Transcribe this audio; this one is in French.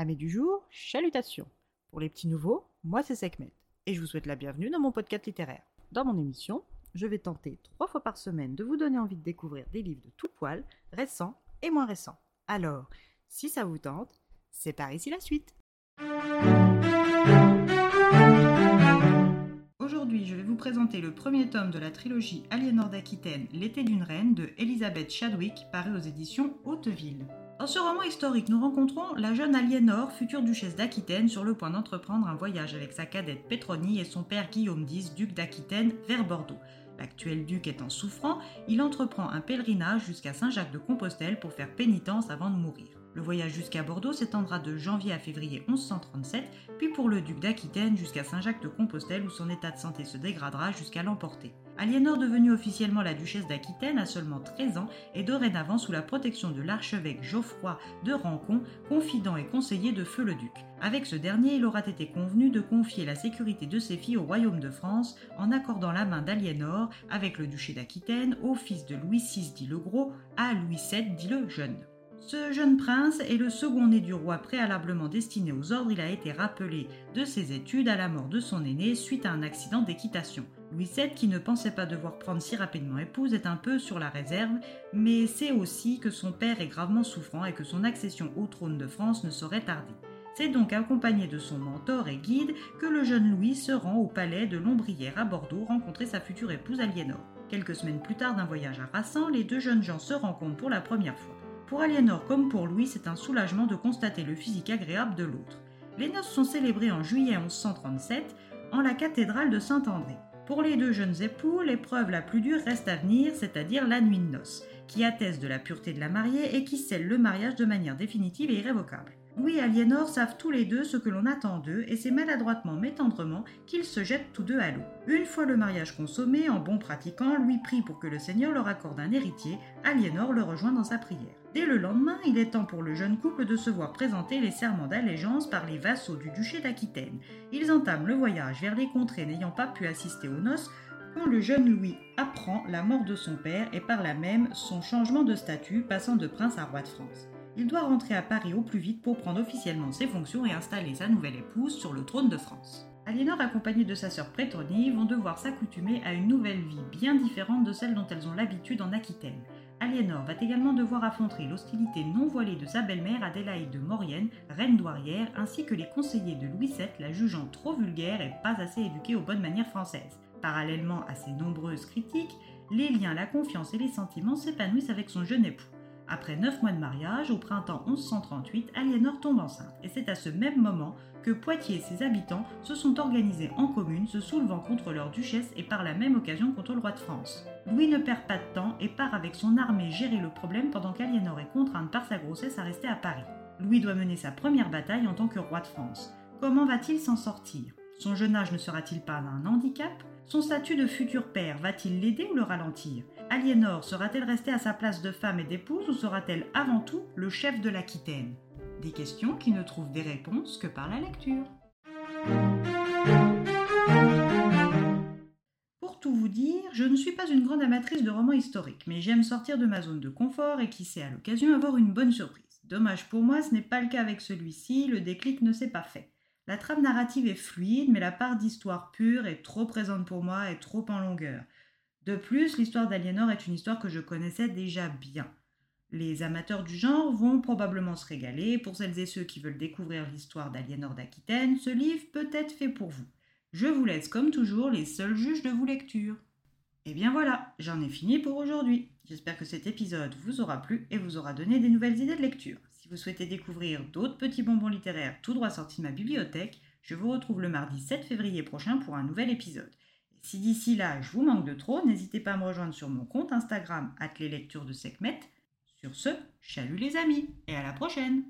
Amis du jour, chalutations. Pour les petits nouveaux, moi c'est Sekhmet et je vous souhaite la bienvenue dans mon podcast littéraire. Dans mon émission, je vais tenter trois fois par semaine de vous donner envie de découvrir des livres de tout poil, récents et moins récents. Alors, si ça vous tente, c'est par ici la suite. Aujourd'hui, je vais vous présenter le premier tome de la trilogie Aliénor d'Aquitaine, L'été d'une reine de Elisabeth Chadwick, paru aux éditions Hauteville. Dans ce roman historique, nous rencontrons la jeune Aliénor, future duchesse d'Aquitaine, sur le point d'entreprendre un voyage avec sa cadette Pétronie et son père Guillaume X, duc d'Aquitaine, vers Bordeaux. L'actuel duc étant souffrant, il entreprend un pèlerinage jusqu'à Saint-Jacques de Compostelle pour faire pénitence avant de mourir. Le voyage jusqu'à Bordeaux s'étendra de janvier à février 1137, puis pour le duc d'Aquitaine jusqu'à Saint-Jacques de Compostelle où son état de santé se dégradera jusqu'à l'emporter. Aliénor, devenue officiellement la duchesse d'Aquitaine, a seulement 13 ans et dorénavant sous la protection de l'archevêque Geoffroy de Rancon, confident et conseiller de Feu le Duc. Avec ce dernier, il aura été convenu de confier la sécurité de ses filles au royaume de France en accordant la main d'Aliénor avec le duché d'Aquitaine au fils de Louis VI dit le Gros à Louis VII dit le Jeune. Ce jeune prince est le second né du roi préalablement destiné aux ordres. Il a été rappelé de ses études à la mort de son aîné suite à un accident d'équitation. Louis VII, qui ne pensait pas devoir prendre si rapidement épouse, est un peu sur la réserve, mais sait aussi que son père est gravement souffrant et que son accession au trône de France ne saurait tarder. C'est donc accompagné de son mentor et guide que le jeune Louis se rend au palais de Lombrière à Bordeaux rencontrer sa future épouse Aliénor. Quelques semaines plus tard d'un voyage à Rassan, les deux jeunes gens se rencontrent pour la première fois. Pour Aliénor comme pour Louis, c'est un soulagement de constater le physique agréable de l'autre. Les noces sont célébrées en juillet 1137 en la cathédrale de Saint-André. Pour les deux jeunes époux, l'épreuve la plus dure reste à venir, c'est-à-dire la nuit de noces, qui atteste de la pureté de la mariée et qui scelle le mariage de manière définitive et irrévocable. Louis et Aliénor savent tous les deux ce que l'on attend d'eux et c'est maladroitement mais tendrement qu'ils se jettent tous deux à l'eau. Une fois le mariage consommé, en bon pratiquant, Louis prie pour que le Seigneur leur accorde un héritier, Aliénor le rejoint dans sa prière. Dès le lendemain, il est temps pour le jeune couple de se voir présenter les serments d'allégeance par les vassaux du duché d'Aquitaine. Ils entament le voyage vers les contrées n'ayant pas pu assister aux noces quand le jeune Louis apprend la mort de son père et par là même son changement de statut passant de prince à roi de France. Il doit rentrer à Paris au plus vite pour prendre officiellement ses fonctions et installer sa nouvelle épouse sur le trône de France. Aliénor, accompagnée de sa sœur Prétonie, vont devoir s'accoutumer à une nouvelle vie bien différente de celle dont elles ont l'habitude en Aquitaine. Aliénor va également devoir affronter l'hostilité non voilée de sa belle-mère Adélaïde de Maurienne, reine douarière, ainsi que les conseillers de Louis VII la jugeant trop vulgaire et pas assez éduquée aux bonnes manières françaises. Parallèlement à ces nombreuses critiques, les liens, la confiance et les sentiments s'épanouissent avec son jeune époux. Après neuf mois de mariage, au printemps 1138, Aliénor tombe enceinte, et c'est à ce même moment que Poitiers et ses habitants se sont organisés en commune, se soulevant contre leur duchesse et par la même occasion contre le roi de France. Louis ne perd pas de temps et part avec son armée gérer le problème pendant qu'Aliénor est contrainte par sa grossesse à rester à Paris. Louis doit mener sa première bataille en tant que roi de France. Comment va-t-il s'en sortir? Son jeune âge ne sera-t-il pas un handicap? Son statut de futur père va-t-il l'aider ou le ralentir? Aliénor sera-t-elle restée à sa place de femme et d'épouse ou sera-t-elle avant tout le chef de l'Aquitaine? Des questions qui ne trouvent des réponses que par la lecture. Pour tout vous dire, je ne suis pas une grande amatrice de romans historiques, mais j'aime sortir de ma zone de confort et qui sait à l'occasion avoir une bonne surprise. Dommage pour moi, ce n'est pas le cas avec celui-ci, le déclic ne s'est pas fait. La trame narrative est fluide, mais la part d'histoire pure est trop présente pour moi et trop en longueur. De plus, l'histoire d'Aliénor est une histoire que je connaissais déjà bien. Les amateurs du genre vont probablement se régaler. Pour celles et ceux qui veulent découvrir l'histoire d'Aliénor d'Aquitaine, ce livre peut être fait pour vous. Je vous laisse comme toujours les seuls juges de vos lectures. Et bien voilà, j'en ai fini pour aujourd'hui. J'espère que cet épisode vous aura plu et vous aura donné des nouvelles idées de lecture. Si vous souhaitez découvrir d'autres petits bonbons littéraires tout droit sortis de ma bibliothèque, je vous retrouve le mardi 7 février prochain pour un nouvel épisode. Si d'ici là, je vous manque de trop, n'hésitez pas à me rejoindre sur mon compte Instagram, les de Sekhmet. Sur ce, chalut les amis et à la prochaine!